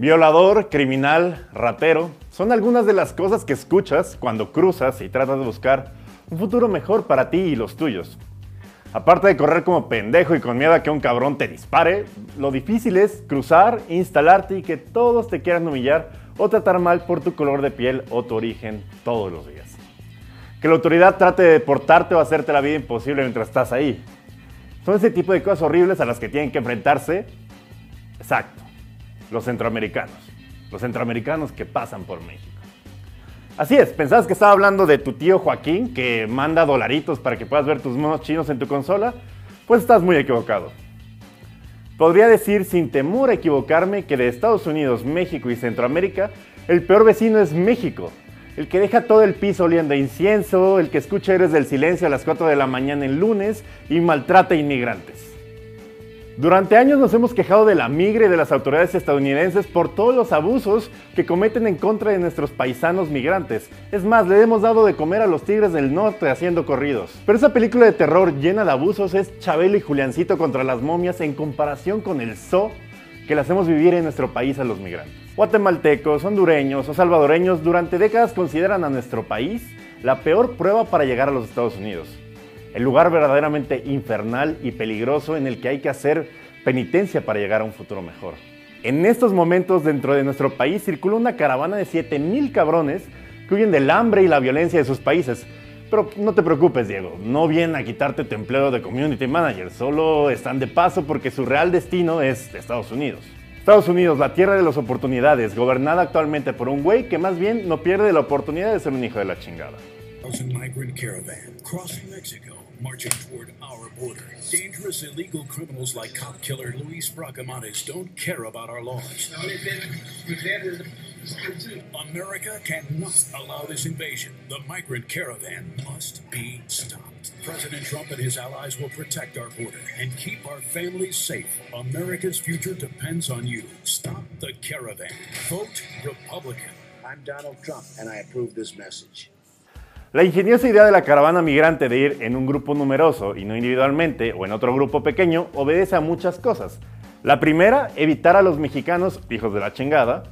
Violador, criminal, ratero, son algunas de las cosas que escuchas cuando cruzas y tratas de buscar un futuro mejor para ti y los tuyos. Aparte de correr como pendejo y con miedo a que un cabrón te dispare, lo difícil es cruzar, instalarte y que todos te quieran humillar o tratar mal por tu color de piel o tu origen todos los días. Que la autoridad trate de deportarte o hacerte la vida imposible mientras estás ahí. Son ese tipo de cosas horribles a las que tienen que enfrentarse. Exacto. Los centroamericanos. Los centroamericanos que pasan por México. Así es, pensabas que estaba hablando de tu tío Joaquín que manda dolaritos para que puedas ver tus monos chinos en tu consola. Pues estás muy equivocado. Podría decir sin temor a equivocarme que de Estados Unidos, México y Centroamérica, el peor vecino es México. El que deja todo el piso oliendo a incienso, el que escucha Héroes del Silencio a las 4 de la mañana en lunes y maltrata inmigrantes. Durante años nos hemos quejado de la migre y de las autoridades estadounidenses por todos los abusos que cometen en contra de nuestros paisanos migrantes. Es más, le hemos dado de comer a los tigres del norte haciendo corridos. Pero esa película de terror llena de abusos es Chabelo y Juliancito contra las momias en comparación con el zoo que le hacemos vivir en nuestro país a los migrantes. Guatemaltecos, hondureños o salvadoreños durante décadas consideran a nuestro país la peor prueba para llegar a los Estados Unidos el lugar verdaderamente infernal y peligroso en el que hay que hacer penitencia para llegar a un futuro mejor. En estos momentos dentro de nuestro país circula una caravana de 7000 cabrones que huyen del hambre y la violencia de sus países. Pero no te preocupes, Diego, no vienen a quitarte tu empleo de community manager, solo están de paso porque su real destino es Estados Unidos. Estados Unidos, la tierra de las oportunidades, gobernada actualmente por un güey que más bien no pierde la oportunidad de ser un hijo de la chingada. Marching toward our border. Dangerous illegal criminals like cop killer Luis Bracamontes don't care about our laws. America cannot allow this invasion. The migrant caravan must be stopped. President Trump and his allies will protect our border and keep our families safe. America's future depends on you. Stop the caravan. Vote Republican. I'm Donald Trump, and I approve this message. La ingeniosa idea de la caravana migrante de ir en un grupo numeroso y no individualmente o en otro grupo pequeño obedece a muchas cosas. La primera, evitar a los mexicanos hijos de la chingada.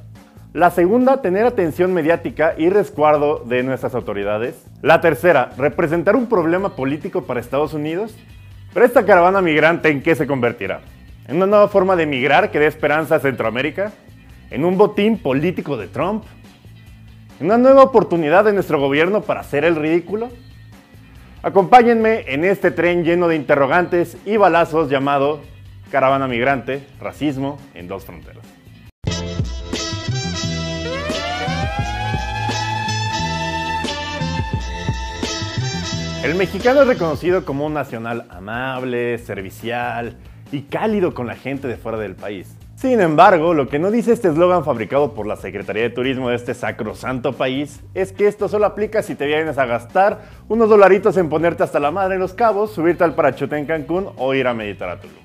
La segunda, tener atención mediática y resguardo de nuestras autoridades. La tercera, representar un problema político para Estados Unidos. Pero esta caravana migrante, ¿en qué se convertirá? ¿En una nueva forma de migrar que dé esperanza a Centroamérica? ¿En un botín político de Trump? Una nueva oportunidad de nuestro gobierno para hacer el ridículo? Acompáñenme en este tren lleno de interrogantes y balazos llamado Caravana Migrante, Racismo en dos fronteras. El mexicano es reconocido como un nacional amable, servicial y cálido con la gente de fuera del país. Sin embargo, lo que no dice este eslogan fabricado por la Secretaría de Turismo de este sacrosanto país es que esto solo aplica si te vienes a gastar unos dolaritos en ponerte hasta la madre en los cabos, subirte al parachute en Cancún o ir a meditar a Tulum.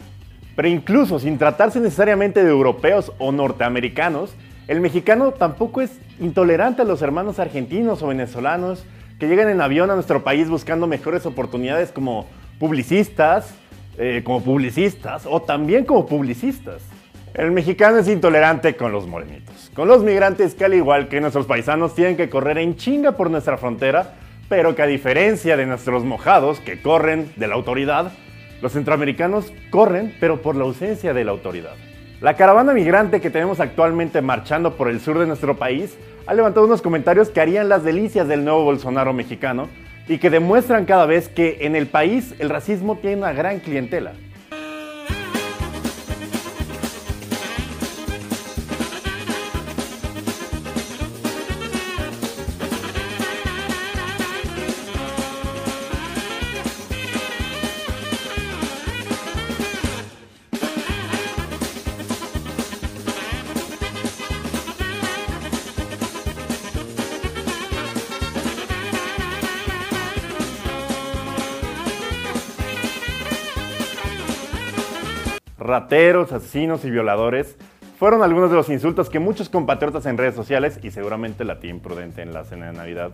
Pero incluso sin tratarse necesariamente de europeos o norteamericanos, el mexicano tampoco es intolerante a los hermanos argentinos o venezolanos que llegan en avión a nuestro país buscando mejores oportunidades como publicistas, eh, como publicistas o también como publicistas. El mexicano es intolerante con los morenitos, con los migrantes que al igual que nuestros paisanos tienen que correr en chinga por nuestra frontera, pero que a diferencia de nuestros mojados que corren de la autoridad, los centroamericanos corren pero por la ausencia de la autoridad. La caravana migrante que tenemos actualmente marchando por el sur de nuestro país ha levantado unos comentarios que harían las delicias del nuevo Bolsonaro mexicano y que demuestran cada vez que en el país el racismo tiene una gran clientela. Rateros, asesinos y violadores fueron algunos de los insultos que muchos compatriotas en redes sociales y seguramente la tía imprudente en la cena de Navidad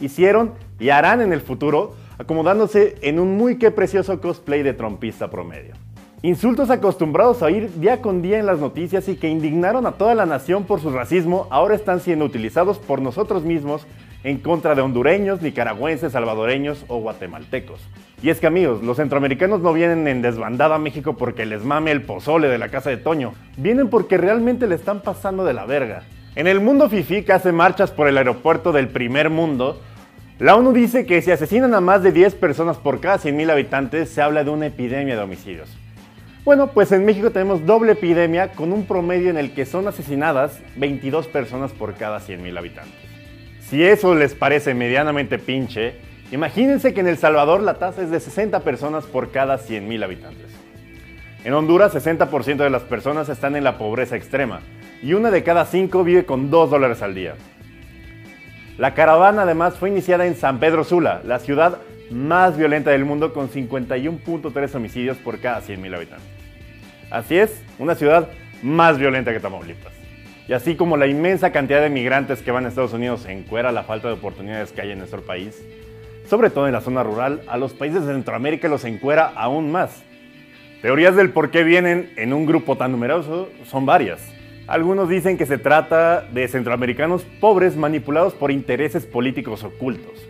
hicieron y harán en el futuro acomodándose en un muy que precioso cosplay de trompista promedio. Insultos acostumbrados a oír día con día en las noticias y que indignaron a toda la nación por su racismo ahora están siendo utilizados por nosotros mismos en contra de hondureños, nicaragüenses, salvadoreños o guatemaltecos. Y es que amigos, los centroamericanos no vienen en desbandada a México porque les mame el pozole de la casa de Toño, vienen porque realmente le están pasando de la verga. En el mundo fifi que hace marchas por el aeropuerto del primer mundo, la ONU dice que si asesinan a más de 10 personas por cada 100.000 habitantes, se habla de una epidemia de homicidios. Bueno, pues en México tenemos doble epidemia con un promedio en el que son asesinadas 22 personas por cada 100.000 habitantes. Si eso les parece medianamente pinche, imagínense que en El Salvador la tasa es de 60 personas por cada 100.000 habitantes. En Honduras, 60% de las personas están en la pobreza extrema y una de cada cinco vive con 2 dólares al día. La caravana además fue iniciada en San Pedro Sula, la ciudad más violenta del mundo con 51.3 homicidios por cada 100.000 habitantes. Así es, una ciudad más violenta que Tamaulipas. Y así como la inmensa cantidad de migrantes que van a Estados Unidos encuera la falta de oportunidades que hay en nuestro país, sobre todo en la zona rural, a los países de Centroamérica los encuera aún más. Teorías del por qué vienen en un grupo tan numeroso son varias. Algunos dicen que se trata de centroamericanos pobres manipulados por intereses políticos ocultos.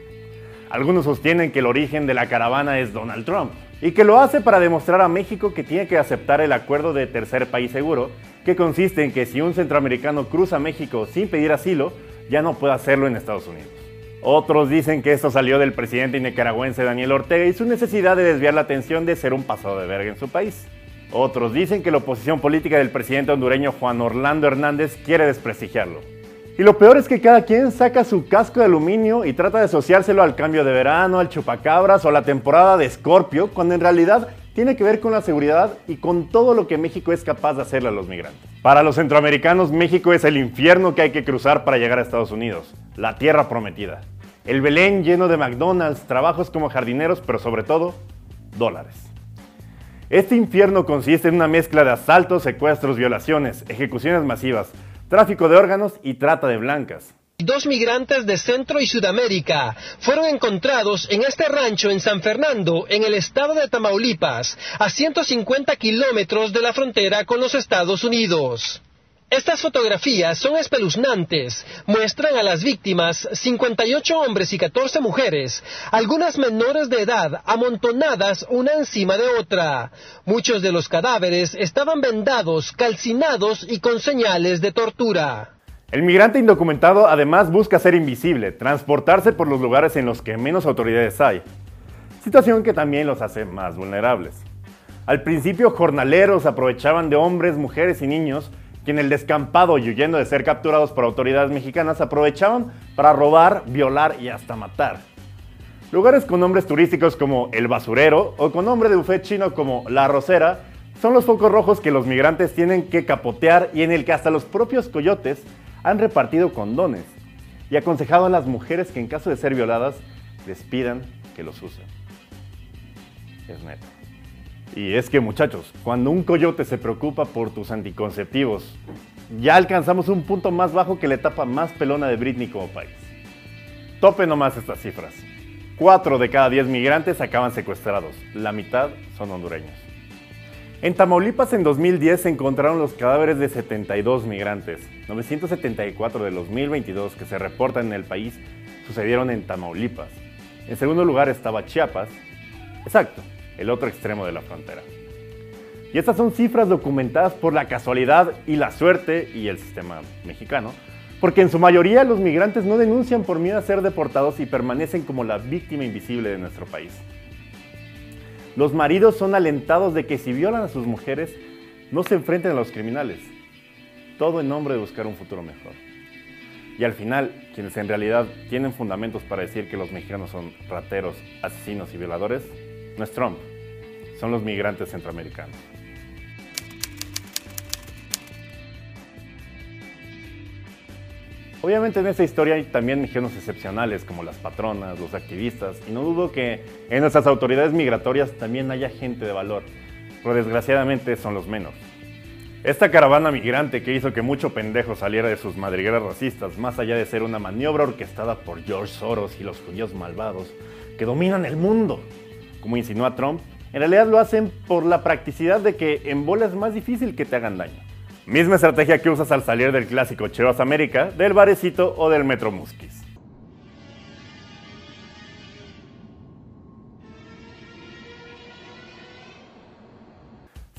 Algunos sostienen que el origen de la caravana es Donald Trump y que lo hace para demostrar a México que tiene que aceptar el acuerdo de tercer país seguro, que consiste en que si un centroamericano cruza México sin pedir asilo, ya no puede hacerlo en Estados Unidos. Otros dicen que esto salió del presidente nicaragüense Daniel Ortega y su necesidad de desviar la atención de ser un pasado de verga en su país. Otros dicen que la oposición política del presidente hondureño Juan Orlando Hernández quiere desprestigiarlo. Y lo peor es que cada quien saca su casco de aluminio y trata de asociárselo al cambio de verano, al chupacabras o a la temporada de Escorpio, cuando en realidad tiene que ver con la seguridad y con todo lo que México es capaz de hacerle a los migrantes. Para los centroamericanos, México es el infierno que hay que cruzar para llegar a Estados Unidos, la tierra prometida. El Belén lleno de McDonald's, trabajos como jardineros, pero sobre todo, dólares. Este infierno consiste en una mezcla de asaltos, secuestros, violaciones, ejecuciones masivas, tráfico de órganos y trata de blancas. Dos migrantes de Centro y Sudamérica fueron encontrados en este rancho en San Fernando, en el estado de Tamaulipas, a 150 kilómetros de la frontera con los Estados Unidos. Estas fotografías son espeluznantes. Muestran a las víctimas, 58 hombres y 14 mujeres, algunas menores de edad, amontonadas una encima de otra. Muchos de los cadáveres estaban vendados, calcinados y con señales de tortura. El migrante indocumentado además busca ser invisible, transportarse por los lugares en los que menos autoridades hay, situación que también los hace más vulnerables. Al principio, jornaleros aprovechaban de hombres, mujeres y niños que en el descampado y huyendo de ser capturados por autoridades mexicanas aprovechaban para robar, violar y hasta matar. Lugares con nombres turísticos como El Basurero o con nombre de buffet chino como La Rosera son los focos rojos que los migrantes tienen que capotear y en el que hasta los propios coyotes han repartido condones y aconsejado a las mujeres que en caso de ser violadas les pidan que los usen. Es neto. Y es que muchachos, cuando un coyote se preocupa por tus anticonceptivos, ya alcanzamos un punto más bajo que la etapa más pelona de Britney como país. Tope nomás estas cifras. 4 de cada 10 migrantes acaban secuestrados, la mitad son hondureños. En Tamaulipas en 2010 se encontraron los cadáveres de 72 migrantes. 974 de los 1022 que se reportan en el país sucedieron en Tamaulipas. En segundo lugar estaba Chiapas. Exacto, el otro extremo de la frontera. Y estas son cifras documentadas por la casualidad y la suerte y el sistema mexicano, porque en su mayoría los migrantes no denuncian por miedo a ser deportados y permanecen como la víctima invisible de nuestro país. Los maridos son alentados de que si violan a sus mujeres, no se enfrenten a los criminales. Todo en nombre de buscar un futuro mejor. Y al final, quienes en realidad tienen fundamentos para decir que los mexicanos son rateros, asesinos y violadores, no es Trump, son los migrantes centroamericanos. Obviamente en esta historia hay también mexicanos excepcionales como las patronas, los activistas, y no dudo que en nuestras autoridades migratorias también haya gente de valor, pero desgraciadamente son los menos. Esta caravana migrante que hizo que mucho pendejo saliera de sus madrigueras racistas, más allá de ser una maniobra orquestada por George Soros y los judíos malvados que dominan el mundo, como insinúa Trump, En realidad lo hacen por la practicidad de que en bola es más difícil que te hagan daño. Misma estrategia que usas al salir del clásico Chivas América, del Barecito o del Metro Muskis.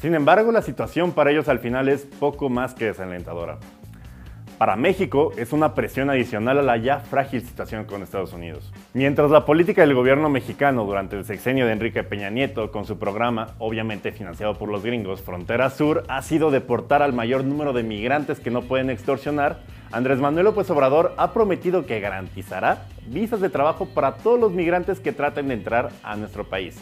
Sin embargo, la situación para ellos al final es poco más que desalentadora. Para México es una presión adicional a la ya frágil situación con Estados Unidos. Mientras la política del gobierno mexicano durante el sexenio de Enrique Peña Nieto, con su programa, obviamente financiado por los gringos, Frontera Sur, ha sido deportar al mayor número de migrantes que no pueden extorsionar, Andrés Manuel López Obrador ha prometido que garantizará visas de trabajo para todos los migrantes que traten de entrar a nuestro país.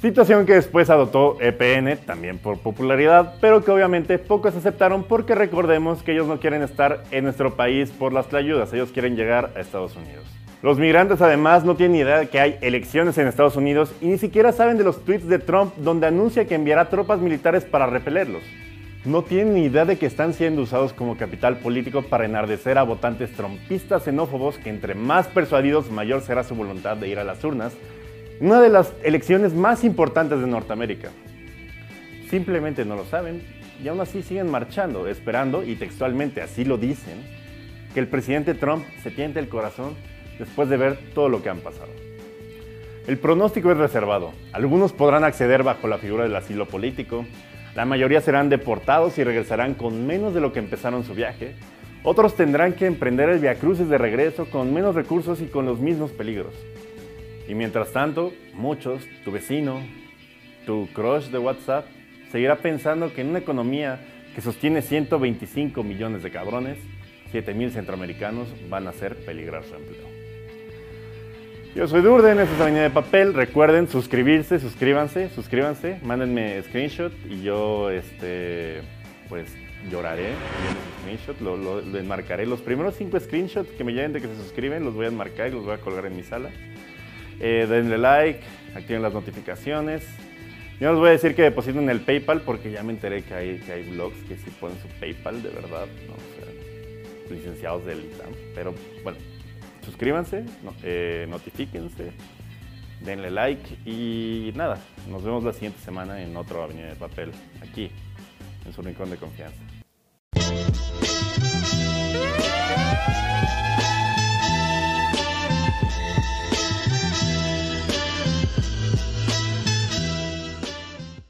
Situación que después adoptó EPN, también por popularidad, pero que obviamente pocos aceptaron porque recordemos que ellos no quieren estar en nuestro país por las ayudas, ellos quieren llegar a Estados Unidos. Los migrantes además no tienen idea de que hay elecciones en Estados Unidos y ni siquiera saben de los tweets de Trump donde anuncia que enviará tropas militares para repelerlos. No tienen ni idea de que están siendo usados como capital político para enardecer a votantes trompistas xenófobos que entre más persuadidos mayor será su voluntad de ir a las urnas una de las elecciones más importantes de Norteamérica. Simplemente no lo saben y aún así siguen marchando, esperando, y textualmente así lo dicen, que el presidente Trump se tiente el corazón después de ver todo lo que han pasado. El pronóstico es reservado. Algunos podrán acceder bajo la figura del asilo político, la mayoría serán deportados y regresarán con menos de lo que empezaron su viaje, otros tendrán que emprender el viacruces de regreso con menos recursos y con los mismos peligros. Y mientras tanto, muchos, tu vecino, tu crush de WhatsApp, seguirá pensando que en una economía que sostiene 125 millones de cabrones, 7 mil centroamericanos van a hacer peligrar su empleo. Yo soy Durden, esta es Avenida de Papel. Recuerden suscribirse, suscríbanse, suscríbanse, mándenme screenshot y yo, este, pues, lloraré screenshot, lo, lo, enmarcaré. Los primeros 5 screenshots que me lleguen de que se suscriben los voy a enmarcar y los voy a colgar en mi sala. Eh, denle like, activen las notificaciones. Yo no les voy a decir que depositen en el PayPal porque ya me enteré que hay, que hay blogs que sí ponen su PayPal de verdad, ¿no? o licenciados del ITAM. Pero bueno, suscríbanse, eh, notifíquense, denle like y nada, nos vemos la siguiente semana en otro Avenida de Papel, aquí, en su rincón de confianza.